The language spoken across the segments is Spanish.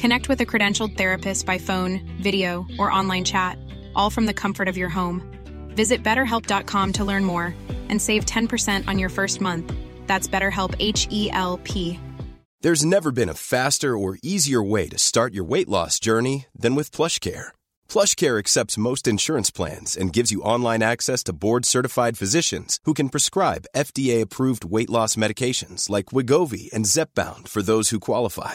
Connect with a credentialed therapist by phone, video, or online chat, all from the comfort of your home. Visit betterhelp.com to learn more and save 10% on your first month. That's BetterHelp H E L P. There's never been a faster or easier way to start your weight loss journey than with PlushCare. PlushCare accepts most insurance plans and gives you online access to board-certified physicians who can prescribe FDA-approved weight loss medications like Wigovi and Zepbound for those who qualify.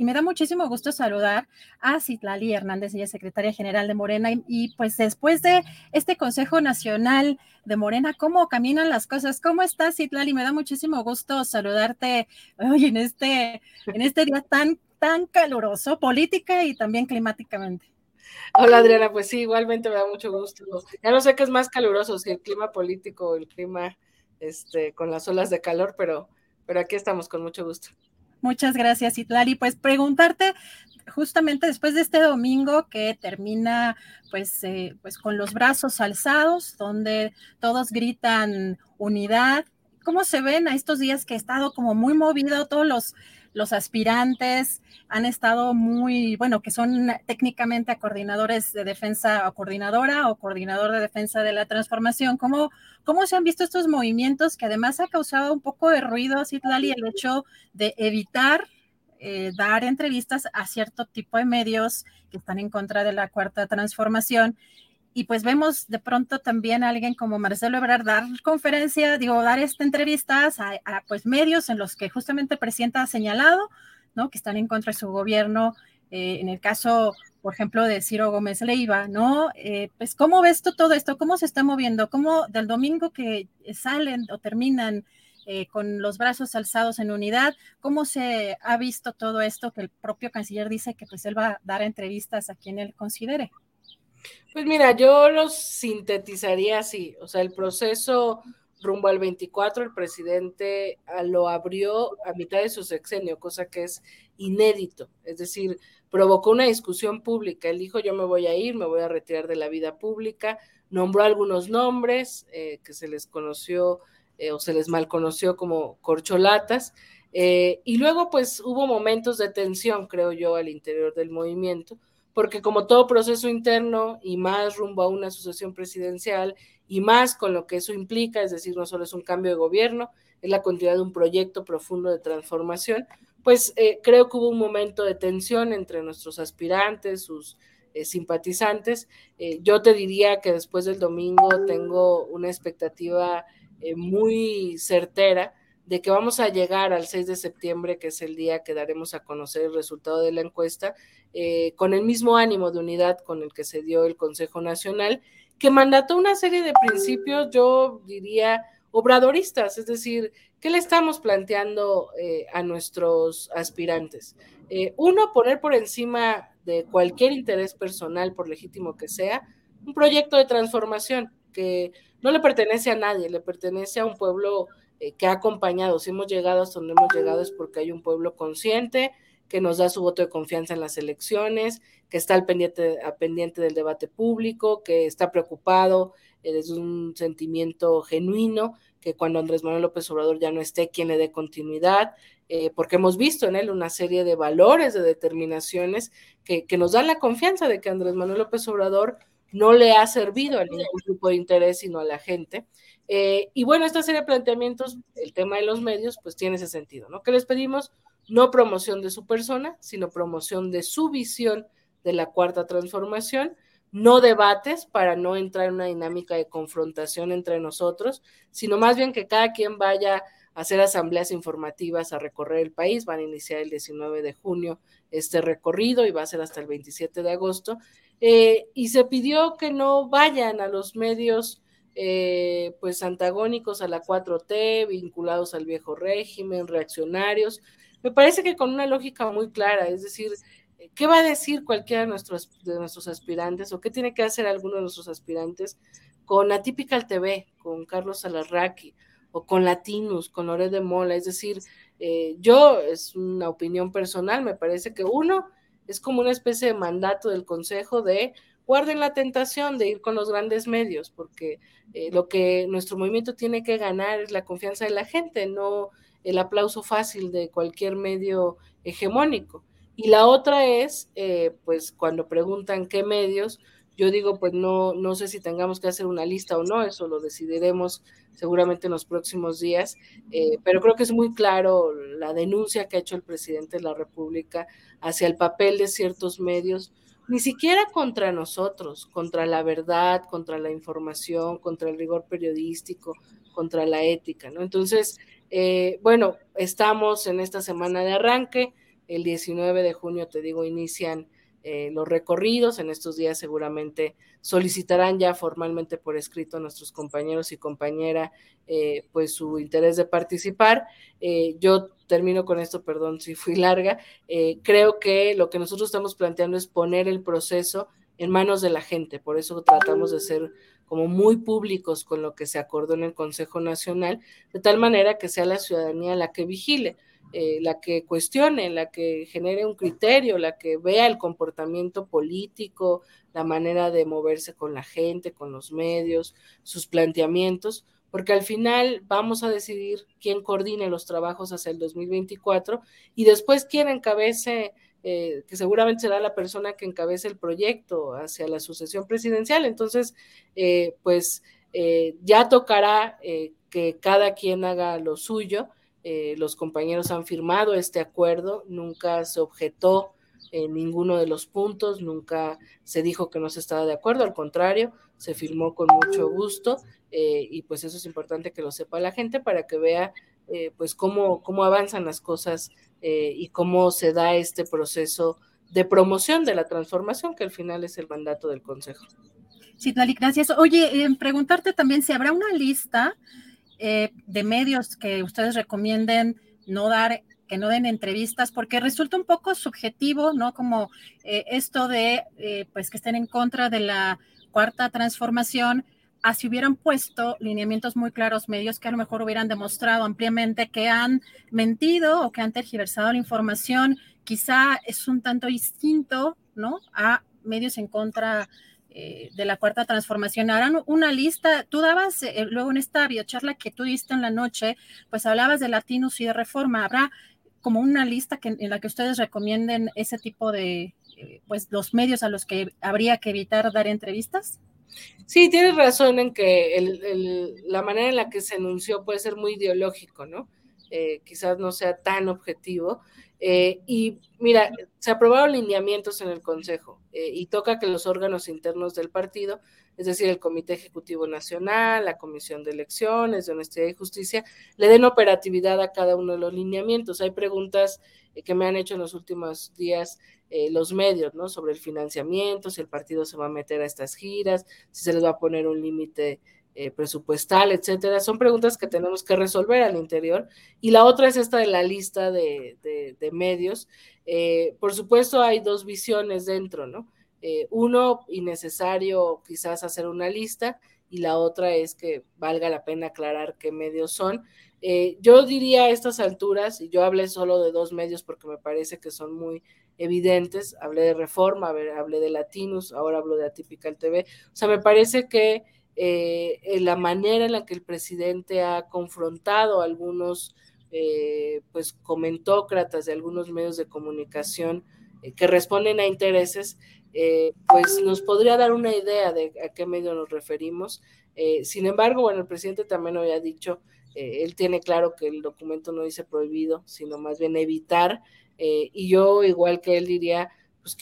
Y me da muchísimo gusto saludar a Citlali Hernández, ella es secretaria general de Morena, y, pues después de este Consejo Nacional de Morena, ¿cómo caminan las cosas? ¿Cómo estás, Citlali? Me da muchísimo gusto saludarte hoy en este, en este día tan, tan caluroso, política y también climáticamente. Hola Adriana, pues sí, igualmente me da mucho gusto. Ya no sé qué es más caluroso, si el clima político o el clima este, con las olas de calor, pero, pero aquí estamos con mucho gusto. Muchas gracias, Itlali. Pues preguntarte justamente después de este domingo que termina pues, eh, pues con los brazos alzados, donde todos gritan unidad. ¿Cómo se ven a estos días que ha estado como muy movido todos los los aspirantes han estado muy, bueno, que son técnicamente coordinadores de defensa o coordinadora o coordinador de defensa de la transformación. ¿Cómo, cómo se han visto estos movimientos que además ha causado un poco de ruido, Citlali, el hecho de evitar eh, dar entrevistas a cierto tipo de medios que están en contra de la cuarta transformación y pues vemos de pronto también a alguien como Marcelo Ebrard dar conferencia, digo, dar estas entrevistas a, a, pues medios en los que justamente el presidente ha señalado, ¿no? Que están en contra de su gobierno, eh, en el caso, por ejemplo, de Ciro Gómez Leiva, ¿no? Eh, pues, ¿cómo ves tú todo esto? ¿Cómo se está moviendo? ¿Cómo del domingo que salen o terminan eh, con los brazos alzados en unidad, cómo se ha visto todo esto que el propio canciller dice que pues él va a dar entrevistas a quien él considere? Pues mira, yo los sintetizaría así, o sea, el proceso rumbo al 24, el presidente ah, lo abrió a mitad de su sexenio, cosa que es inédito, es decir, provocó una discusión pública, él dijo yo me voy a ir, me voy a retirar de la vida pública, nombró algunos nombres eh, que se les conoció eh, o se les mal conoció como corcholatas, eh, y luego pues hubo momentos de tensión, creo yo, al interior del movimiento, porque como todo proceso interno y más rumbo a una sucesión presidencial y más con lo que eso implica, es decir, no solo es un cambio de gobierno, es la continuidad de un proyecto profundo de transformación, pues eh, creo que hubo un momento de tensión entre nuestros aspirantes, sus eh, simpatizantes. Eh, yo te diría que después del domingo tengo una expectativa muy certera de que vamos a llegar al 6 de septiembre, que es el día que daremos a conocer el resultado de la encuesta, eh, con el mismo ánimo de unidad con el que se dio el Consejo Nacional, que mandató una serie de principios, yo diría, obradoristas, es decir, ¿qué le estamos planteando eh, a nuestros aspirantes? Eh, uno, poner por encima de cualquier interés personal, por legítimo que sea, un proyecto de transformación que no le pertenece a nadie, le pertenece a un pueblo eh, que ha acompañado. Si hemos llegado hasta donde hemos llegado es porque hay un pueblo consciente que nos da su voto de confianza en las elecciones, que está al pendiente, al pendiente del debate público, que está preocupado eh, desde un sentimiento genuino, que cuando Andrés Manuel López Obrador ya no esté, quien le dé continuidad, eh, porque hemos visto en él una serie de valores, de determinaciones que, que nos dan la confianza de que Andrés Manuel López Obrador no le ha servido a ningún grupo de interés, sino a la gente. Eh, y bueno, esta serie de planteamientos, el tema de los medios, pues tiene ese sentido, ¿no? Que les pedimos no promoción de su persona, sino promoción de su visión de la cuarta transformación, no debates para no entrar en una dinámica de confrontación entre nosotros, sino más bien que cada quien vaya hacer asambleas informativas, a recorrer el país. Van a iniciar el 19 de junio este recorrido y va a ser hasta el 27 de agosto. Eh, y se pidió que no vayan a los medios eh, pues antagónicos a la 4T, vinculados al viejo régimen, reaccionarios. Me parece que con una lógica muy clara, es decir, ¿qué va a decir cualquiera de nuestros, de nuestros aspirantes o qué tiene que hacer alguno de nuestros aspirantes con Atypical TV, con Carlos Alarraqui o con Latinus, con Lore de Mola? Es decir, eh, yo, es una opinión personal, me parece que uno es como una especie de mandato del Consejo de guarden la tentación de ir con los grandes medios, porque eh, lo que nuestro movimiento tiene que ganar es la confianza de la gente, no el aplauso fácil de cualquier medio hegemónico. Y la otra es, eh, pues cuando preguntan qué medios, yo digo, pues no, no sé si tengamos que hacer una lista o no, eso lo decidiremos seguramente en los próximos días, eh, pero creo que es muy claro la denuncia que ha hecho el presidente de la República hacia el papel de ciertos medios, ni siquiera contra nosotros, contra la verdad, contra la información, contra el rigor periodístico, contra la ética, ¿no? Entonces, eh, bueno, estamos en esta semana de arranque, el 19 de junio, te digo, inician eh, los recorridos. En estos días seguramente solicitarán ya formalmente por escrito a nuestros compañeros y compañera eh, pues su interés de participar. Eh, yo termino con esto, perdón si fui larga. creo que lo que nosotros estamos planteando es poner el proceso en manos de la gente. Por eso tratamos de ser como muy públicos con lo que se acordó en el Consejo Nacional, de tal manera que sea la ciudadanía la que vigile. Eh, la que cuestione, la que genere un criterio, la que vea el comportamiento político, la manera de moverse con la gente, con los medios, sus planteamientos, porque al final vamos a decidir quién coordine los trabajos hacia el 2024 y después quién encabece, eh, que seguramente será la persona que encabece el proyecto hacia la sucesión presidencial. Entonces, eh, pues ya tocará que cada quien haga lo suyo eh, los compañeros han firmado este acuerdo, nunca se objetó en ninguno de los puntos, nunca se dijo que no se estaba de acuerdo, al contrario, se firmó con mucho gusto eh, y pues eso es importante que lo sepa la gente para que vea eh, pues cómo, cómo avanzan las cosas y cómo se da este proceso de promoción de la transformación que al final es el mandato del Consejo. Sí, Dali, gracias. Oye, preguntarte también si habrá una lista eh, de medios que ustedes recomienden no dar, que no den entrevistas, porque resulta un poco subjetivo, ¿no? Como eh, esto de, eh, pues, que estén en contra de la cuarta transformación, así hubieran puesto lineamientos muy claros, medios que a lo mejor hubieran demostrado ampliamente que han mentido o que han tergiversado la información, quizá es un tanto distinto, ¿no? A medios en contra eh, de la cuarta transformación. Harán una lista, tú dabas eh, luego en esta biocharla que tú diste en la noche, pues hablabas de latinos y de reforma. ¿Habrá como una lista que, en la que ustedes recomienden ese tipo de, eh, pues los medios a los que habría que evitar dar entrevistas? Sí, tienes razón en que la manera en la que se anunció puede ser muy ideológico, ¿no? quizás no sea tan objetivo. Eh, y mira, se aprobaron lineamientos en el Consejo eh, y toca que los órganos internos del partido, es decir, el Comité Ejecutivo Nacional, la Comisión de Elecciones, de Honestidad y Justicia, le den operatividad a cada uno de los lineamientos. Hay preguntas eh, que me han hecho en los últimos días los medios, ¿no? Sobre el financiamiento, si el partido se va a meter a estas giras, si se les va a poner un límite eh, presupuestal, etcétera. Son preguntas que tenemos que resolver al interior. Y la otra es esta de la lista de, medios. Eh, por supuesto, hay dos visiones dentro, ¿no? Eh, uno, innecesario quizás hacer una lista, y la otra es que valga la pena aclarar qué medios son. yo diría a estas alturas, y yo hablé solo de dos medios porque me parece que son muy evidentes, hablé de Reforma, hablé de Latinus, ahora hablo de Atypical TV, o sea, me parece que eh, la manera en la que el presidente ha confrontado a algunos eh, pues comentócratas de algunos medios de comunicación eh, que responden a intereses, pues nos podría dar una idea de a qué medio nos referimos. sin embargo, bueno, el presidente también había dicho, él tiene claro que el documento no dice prohibido, sino más bien evitar, y yo igual que él diría, pues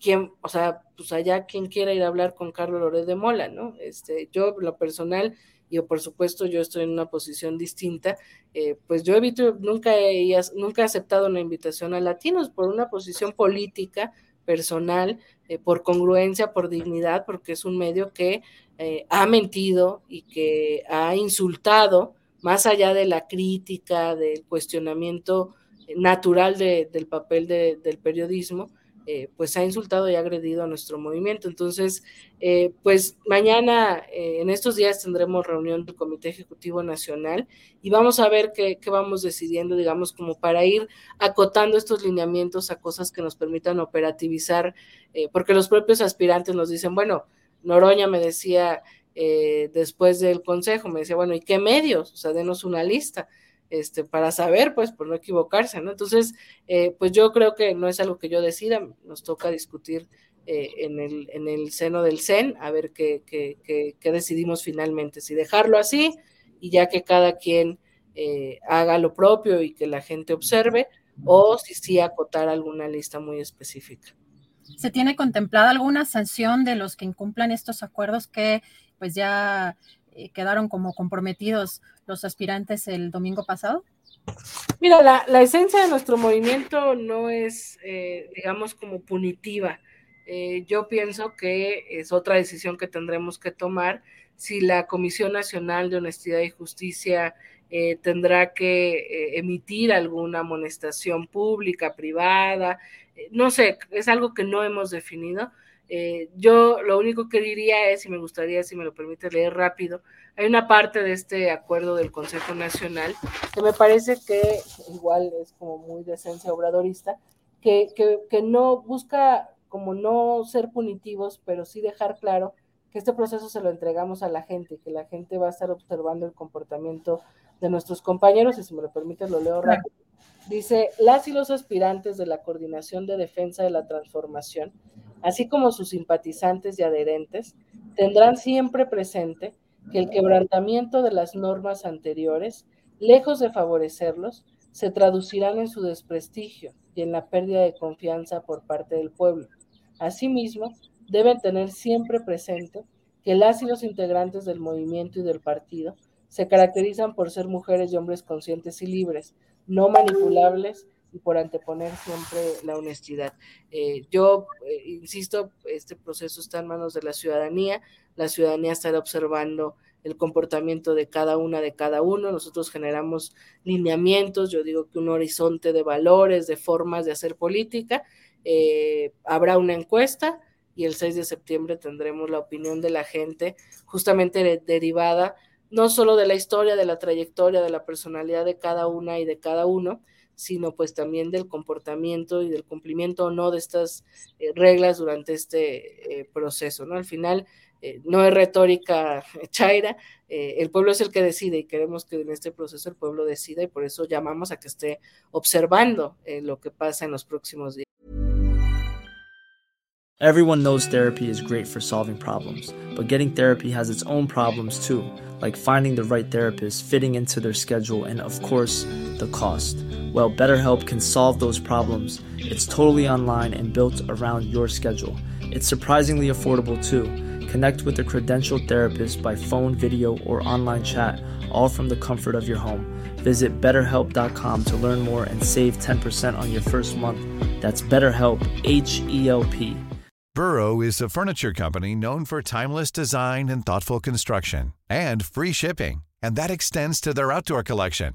quién, o sea, pues allá quien quiera ir a hablar con Carlos Loret de Mola, ¿no? Este, yo, lo personal, y por supuesto yo estoy en una posición distinta, eh, pues yo evito, nunca he, nunca aceptado una invitación a latinos por una posición política, personal, eh, por congruencia, por dignidad, porque es un medio que eh, ha mentido y que ha insultado, más allá de la crítica, del cuestionamiento natural del papel del periodismo, eh, pues ha insultado y agredido a nuestro movimiento. Entonces, eh, pues mañana, eh, en estos días, tendremos reunión del Comité Ejecutivo Nacional y vamos a ver qué, vamos decidiendo, digamos, como para ir acotando estos lineamientos a cosas que nos permitan operativizar, porque los propios aspirantes nos dicen, bueno, Noroña me decía después del consejo, me decía, bueno, ¿y qué medios? O sea, denos una lista este, para saber, pues, por no equivocarse, ¿no? Entonces, eh, pues yo creo que no es algo que yo decida, nos toca discutir eh, en, el, en el seno del CEN, a ver qué, qué, decidimos finalmente, si dejarlo así y ya que cada quien eh, haga lo propio y que la gente observe, o si sí acotar alguna lista muy específica. ¿Se tiene contemplada alguna sanción de los que incumplan estos acuerdos que pues ya eh, quedaron como comprometidos los aspirantes el domingo pasado? Mira, la, esencia de nuestro movimiento no es, eh, digamos, como punitiva. Eh, yo pienso que es otra decisión que tendremos que tomar si la Comisión Nacional de Honestidad y Justicia tendrá que emitir alguna amonestación pública, privada, no sé, es algo que no hemos definido eh, yo lo único que diría es, y me gustaría, si me lo permite leer rápido, hay una parte de este acuerdo del Consejo Nacional que me parece que igual es como muy de esencia obradorista, que, que, no busca como no ser punitivos, pero sí dejar claro que este proceso se lo entregamos a la gente, que la gente va a estar observando el comportamiento de nuestros compañeros, y si me lo permite lo leo rápido. Dice, las y los aspirantes de la Coordinación de Defensa de la Transformación así como sus simpatizantes y adherentes, tendrán siempre presente que el quebrantamiento de las normas anteriores, lejos de favorecerlos, se traducirán en su desprestigio y en la pérdida de confianza por parte del pueblo. Asimismo, deben tener siempre presente que las y los integrantes del movimiento y del partido se caracterizan por ser mujeres y hombres conscientes y libres, no manipulables y por anteponer siempre la honestidad. Eh, yo eh, insisto, este proceso está en manos de la ciudadanía, la ciudadanía estará observando el comportamiento de cada una de cada uno, nosotros generamos lineamientos, yo digo que un horizonte de valores, de formas de hacer política, eh, habrá una encuesta y el 6 de septiembre tendremos la opinión de la gente justamente derivada no solo de la historia, de la trayectoria, de la personalidad de cada una y de cada uno, sino pues también del comportamiento y del cumplimiento o no de estas eh, reglas durante este eh, proceso. Al final eh, no es retórica chaira, el pueblo es el que decide y queremos que en este proceso el pueblo decida y por eso llamamos a que esté observando lo que pasa en los próximos días. Everyone knows therapy is great for solving problems, but getting therapy has its own problems too, like finding the right therapist, fitting into their schedule, and of course, the cost. Well, BetterHelp can solve those problems. It's totally online and built around your schedule. It's surprisingly affordable too. Connect with a credentialed therapist by phone, video, or online chat, all from the comfort of your home. Visit betterhelp.com to learn more and save 10% on your first month. That's BetterHelp, H E L P. Burrow is a furniture company known for timeless design and thoughtful construction, and free shipping, and that extends to their outdoor collection.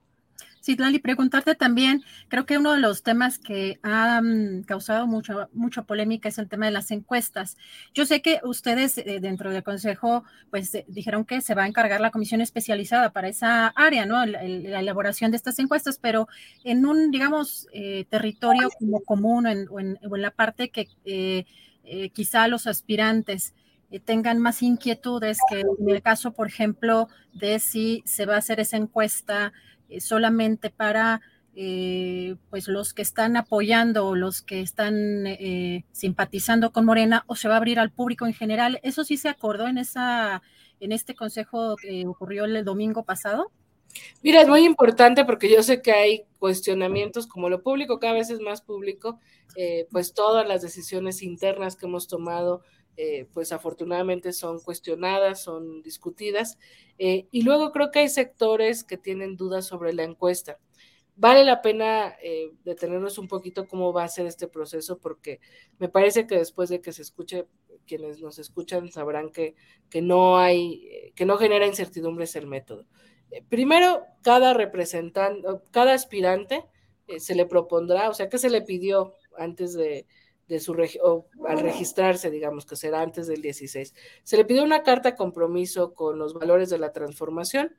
Sí, Lali, preguntarte también, creo que uno de los temas que ha causado mucho, mucha polémica es el tema de las encuestas. Yo sé que ustedes eh, dentro del Consejo, pues eh, dijeron que se va a encargar la comisión especializada para esa área, ¿no? La, elaboración de estas encuestas, pero en un, digamos, eh, territorio como común o, en, la parte que quizá los aspirantes tengan más inquietudes que en el caso, por ejemplo, de si se va a hacer esa encuesta solamente para eh, pues los que están apoyando los que están eh, simpatizando con Morena o se va a abrir al público en general. ¿Eso sí se acordó en, esa, en este consejo que ocurrió el domingo pasado? Mira, es muy importante porque yo sé que hay cuestionamientos, como lo público cada vez es más público, eh, pues todas las decisiones internas que hemos tomado, pues afortunadamente son cuestionadas, son discutidas. y luego creo que hay sectores que tienen dudas sobre la encuesta vale la pena eh, detenernos un poquito cómo va a ser este proceso, porque me parece que después de que se escuche, quienes nos escuchan sabrán que, que no hay, eh, que no genera incertidumbres el método. Eh, primero, cada representante, cada aspirante se le propondrá, o sea, que se le pidió antes de, de su o al registrarse, digamos que será antes del 16. Se le pidió una carta compromiso con los valores de la transformación,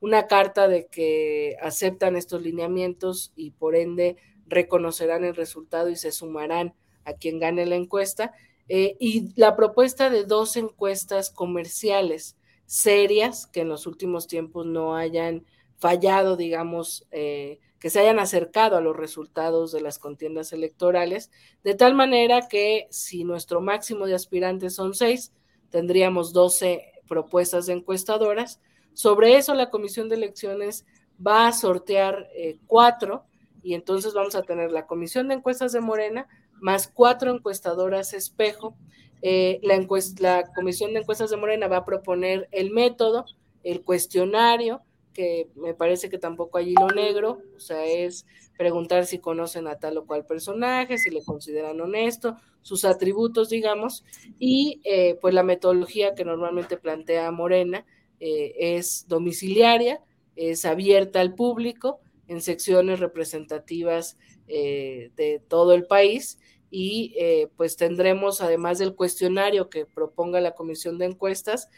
una carta de que aceptan estos lineamientos y por ende reconocerán el resultado y se sumarán a quien gane la encuesta. Eh, y la propuesta de dos encuestas comerciales serias que en los últimos tiempos no hayan fallado, digamos, eh, que se hayan acercado a los resultados de las contiendas electorales, de tal manera que si nuestro máximo de aspirantes son seis, tendríamos 12 propuestas de encuestadoras sobre eso la Comisión de Elecciones va a sortear eh, cuatro y entonces vamos a tener la Comisión de Encuestas de Morena más cuatro encuestadoras espejo. Eh, la, la Comisión de Encuestas de Morena va a proponer el método, el cuestionario, que me parece que tampoco hay hilo negro, o sea, es preguntar si conocen a tal o cual personaje, si le consideran honesto, sus atributos, digamos, y eh, pues la metodología que normalmente plantea Morena, eh, es domiciliaria, es abierta al público en secciones representativas eh, de todo el país y pues tendremos, además del cuestionario que proponga la comisión de encuestas,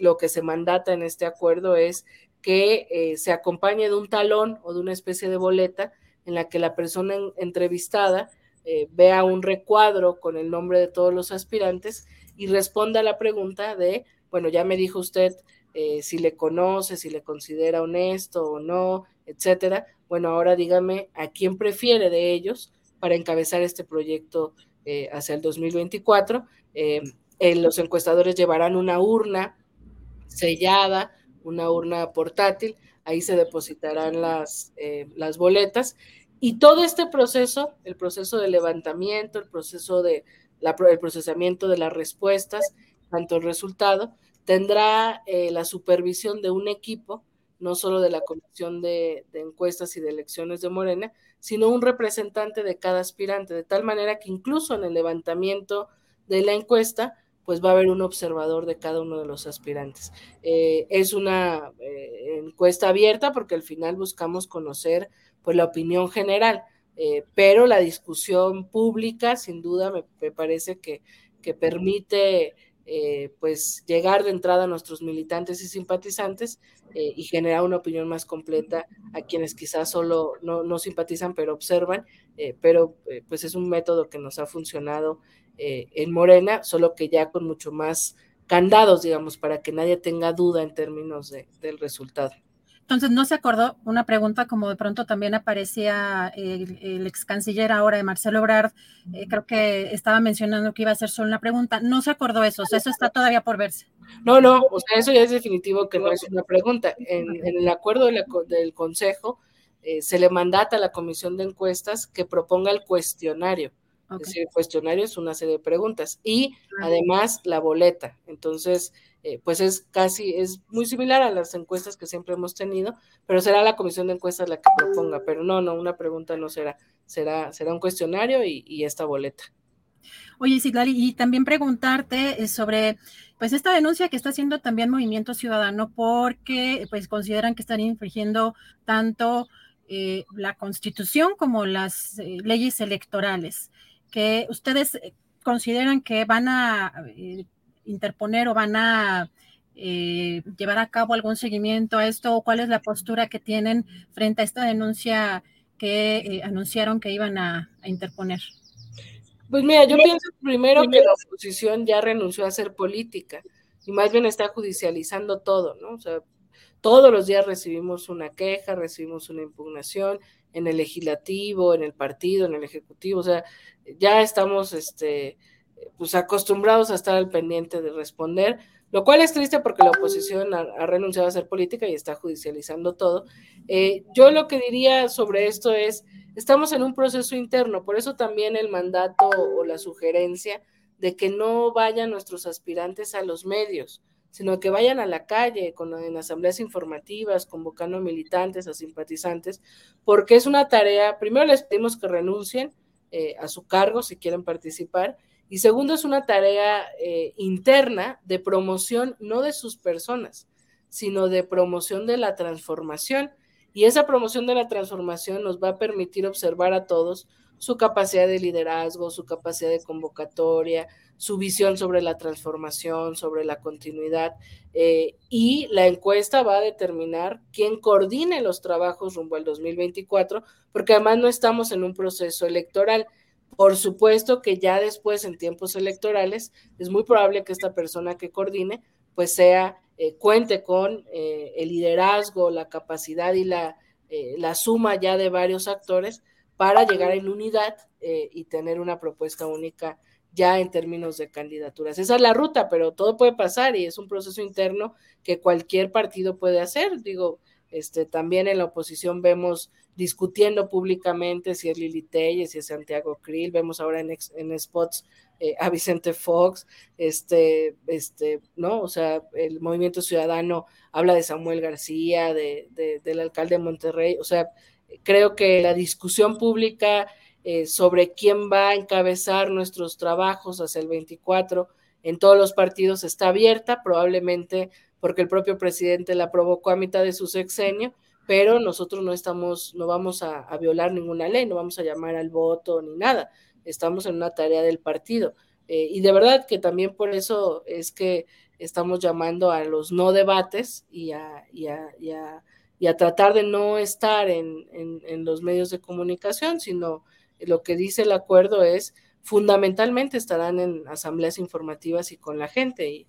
lo que se mandata en este acuerdo es que se acompañe de un talón o de una especie de boleta en la que la persona entrevistada vea un recuadro con el nombre de todos los aspirantes y responda a la pregunta de bueno, ya me dijo usted eh, si le conoce, si le considera honesto o no, etcétera. Bueno, ahora dígame a quién prefiere de ellos para encabezar este proyecto eh, hacia el 2024. Eh, los encuestadores llevarán una urna sellada, una urna portátil, ahí se depositarán las, las boletas. Y todo este proceso, el proceso de levantamiento, el proceso de el procesamiento de las respuestas, tanto el resultado, tendrá eh, la supervisión de un equipo, no solo de la Comisión de, Encuestas y de Elecciones de Morena, sino un representante de cada aspirante, de tal manera que incluso en el levantamiento de la encuesta, pues va a haber un observador de cada uno de los aspirantes. Eh, es una eh, encuesta abierta porque al final buscamos conocer pues la opinión general, pero la discusión pública sin duda me, parece que, que permite eh, pues llegar de entrada a nuestros militantes y simpatizantes eh, y generar una opinión más completa a quienes quizás solo no, simpatizan pero observan, eh, pero pues es un método que nos ha funcionado en Morena, solo que ya con mucho más candados, digamos, para que nadie tenga duda en términos del resultado. Entonces, ¿no se acordó una pregunta como de pronto también aparecía el, ex canciller ahora de Marcelo Obrard? Eh, creo que estaba mencionando que iba a ser solo una pregunta. No se acordó eso, o sea, eso está todavía por verse. No, no, o sea, eso ya es definitivo que no es una pregunta. En, el acuerdo del Consejo eh, se le mandata a la Comisión de Encuestas que proponga el cuestionario. Es decir, el cuestionario es una serie de preguntas y además la boleta. Entonces, eh, pues es casi, es muy similar a las encuestas que siempre hemos tenido, pero será la comisión de encuestas la que proponga, pero no, no, una pregunta no será, será, será un cuestionario y, esta boleta. Oye, Citlali, y también preguntarte eh, sobre pues esta denuncia que está haciendo también Movimiento Ciudadano porque pues consideran que están infringiendo tanto eh, la Constitución como las leyes electorales, que ustedes consideran que van a interponer o van a eh, llevar a cabo algún seguimiento a esto o cuál es la postura que tienen frente a esta denuncia que eh, anunciaron que iban a, interponer. Pues mira, yo pienso primero que la oposición ya renunció a hacer política y más bien está judicializando todo, ¿no? O sea, todos los días recibimos una queja, recibimos una impugnación en el legislativo, en el partido, en el ejecutivo, o sea, ya estamos este, pues acostumbrados a estar al pendiente de responder, lo cual es triste porque la oposición ha, renunciado a hacer política y está judicializando todo. Eh, yo lo que diría sobre esto es, estamos en un proceso interno, por eso también el mandato o la sugerencia de que no vayan nuestros aspirantes a los medios, sino que vayan a la calle con, en asambleas informativas, convocando militantes, a simpatizantes, porque es una tarea, primero les pedimos que renuncien eh, a su cargo si quieren participar, y segundo es una tarea eh, interna de promoción, no de sus personas, sino de promoción de la transformación. Y esa promoción de la transformación nos va a permitir observar a todos su capacidad de liderazgo, su capacidad de convocatoria, su visión sobre la transformación, sobre la continuidad. Eh, y la encuesta va a determinar quién coordine los trabajos rumbo al 2024, porque además no estamos en un proceso electoral. Por supuesto que ya después, en tiempos electorales, es muy probable que esta persona que coordine, pues sea, eh, cuente con eh, el liderazgo, la capacidad y la, la suma ya de varios actores para llegar en unidad y tener una propuesta única ya en términos de candidaturas. Esa es la ruta, pero todo puede pasar y es un proceso interno que cualquier partido puede hacer. Digo, este, también en la oposición vemos discutiendo públicamente si es Lili Telles, si es Santiago Krill, vemos ahora en, en spots eh, a Vicente Fox, este, este, ¿no? O sea, el movimiento ciudadano habla de Samuel García, de, del alcalde de Monterrey, o sea, creo que la discusión pública eh, sobre quién va a encabezar nuestros trabajos hacia el 24 en todos los partidos está abierta, probablemente porque el propio presidente la provocó a mitad de su sexenio, pero nosotros no estamos, no vamos a, violar ninguna ley, no vamos a llamar al voto ni nada, estamos en una tarea del partido. Eh, y de verdad que también por eso es que estamos llamando a los no debates y a, y a, tratar de no estar en, en los medios de comunicación, sino lo que dice el acuerdo es fundamentalmente estarán en asambleas informativas y con la gente y,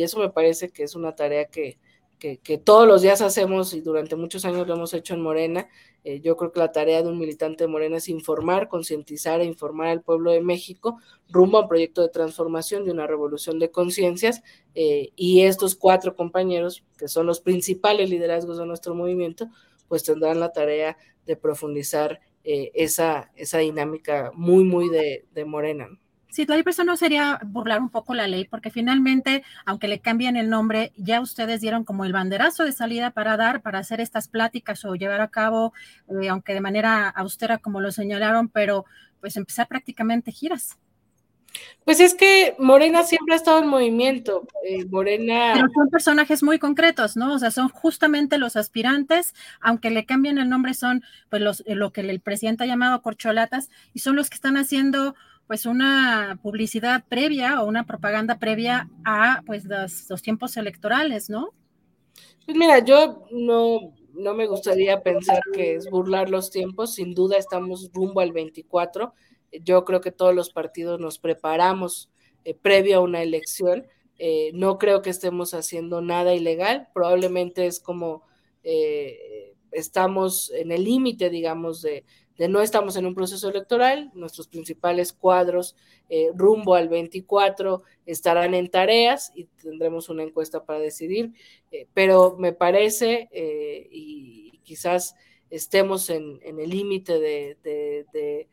eso me parece que es una tarea que, que, todos los días hacemos y durante muchos años lo hemos hecho en Morena. Eh, yo creo que la tarea de un militante de Morena es informar, concientizar e informar al pueblo de México rumbo a un proyecto de transformación, de una revolución de conciencias. Eh, y estos cuatro compañeros, que son los principales liderazgos de nuestro movimiento, pues tendrán la tarea de profundizar eh, esa, esa dinámica muy, muy de, Morena. Sí, la eso no sería burlar un poco la ley, porque finalmente, aunque le cambien el nombre, ya ustedes dieron como el banderazo de salida para dar, para hacer estas pláticas o llevar a cabo, eh, aunque de manera austera como lo señalaron, pero pues empezar prácticamente giras. Pues es que Morena siempre ha estado en movimiento. Eh, Morena. Pero son personajes muy concretos, ¿no? O sea, son justamente los aspirantes, aunque le cambien el nombre, son pues los, lo que el presidente ha llamado corcholatas, y son los que están haciendo pues una publicidad previa o una propaganda previa a pues los, tiempos electorales, ¿no? Pues mira, yo no, no me gustaría pensar que es burlar los tiempos, sin duda estamos rumbo al 24 yo creo que todos los partidos nos preparamos eh, previo a una elección. Eh, no creo que estemos haciendo nada ilegal, probablemente es como eh, estamos en el límite, digamos, de, no estamos en un proceso electoral, nuestros principales cuadros rumbo al 24 estarán en tareas y tendremos una encuesta para decidir, pero me parece, y quizás estemos en, el límite de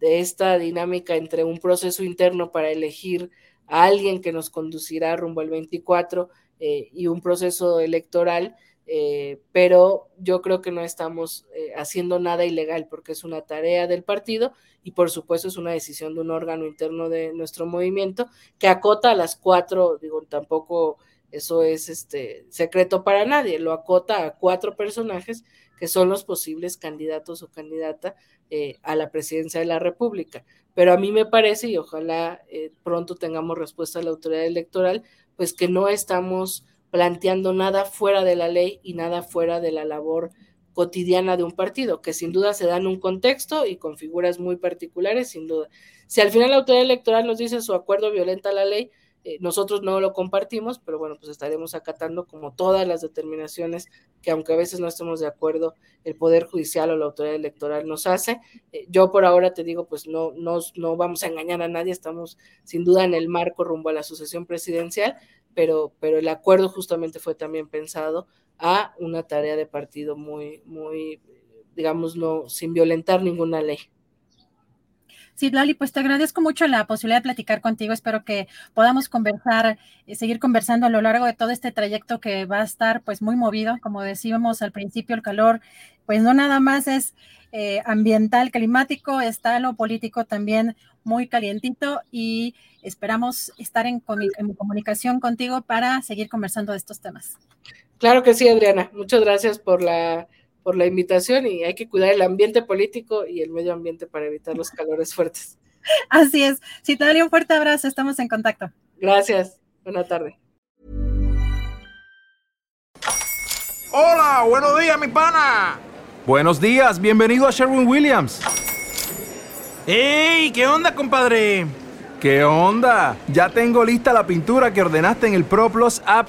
esta dinámica entre un proceso interno para elegir a alguien que nos conducirá rumbo al 24 eh, y un proceso electoral, eh, pero yo creo que no estamos eh, haciendo nada ilegal porque es una tarea del partido y por supuesto es una decisión de un órgano interno de nuestro movimiento que acota a las cuatro, digo, tampoco eso es este secreto para nadie, lo acota a cuatro personajes que son los posibles candidatos o candidata eh, a la presidencia de la República. Pero a mí me parece, y ojalá pronto tengamos respuesta a la autoridad electoral, pues que no estamos planteando nada fuera de la ley y nada fuera de la labor cotidiana de un partido, que sin duda se da en un contexto y con figuras muy particulares, sin duda. Si al final la autoridad electoral nos dice su acuerdo violenta la ley, eh, nosotros no lo compartimos, pero bueno, pues estaremos acatando como todas las determinaciones que aunque a veces no estemos de acuerdo, el Poder Judicial o la autoridad electoral nos hace. Eh, yo por ahora te digo, pues no, no, no vamos a engañar a nadie, estamos sin duda en el marco rumbo a la sucesión presidencial, pero, pero el acuerdo justamente fue también pensado a una tarea de partido muy, muy, digamos, no, sin violentar ninguna ley. Sí, Lali, pues te agradezco mucho la posibilidad de platicar contigo. Espero que podamos conversar, eh, seguir conversando a lo largo de todo este trayecto que va a estar pues muy movido. Como decíamos al principio, el calor, pues no nada más es eh, ambiental, climático, está lo político también muy calientito y esperamos estar en, en comunicación contigo para seguir conversando de estos temas. Claro que sí, Adriana. Muchas gracias por la por la invitación y hay que cuidar el ambiente político y el medio ambiente para evitar los calores fuertes. Así es. Si te daría un fuerte abrazo, estamos en contacto. Gracias. Buena tarde. Hola, buenos días, mi pana. Buenos días, bienvenido a Sherwin Williams. ¡Ey! ¿Qué onda, compadre? ¿Qué onda? Ya tengo lista la pintura que ordenaste en el ProPlus app.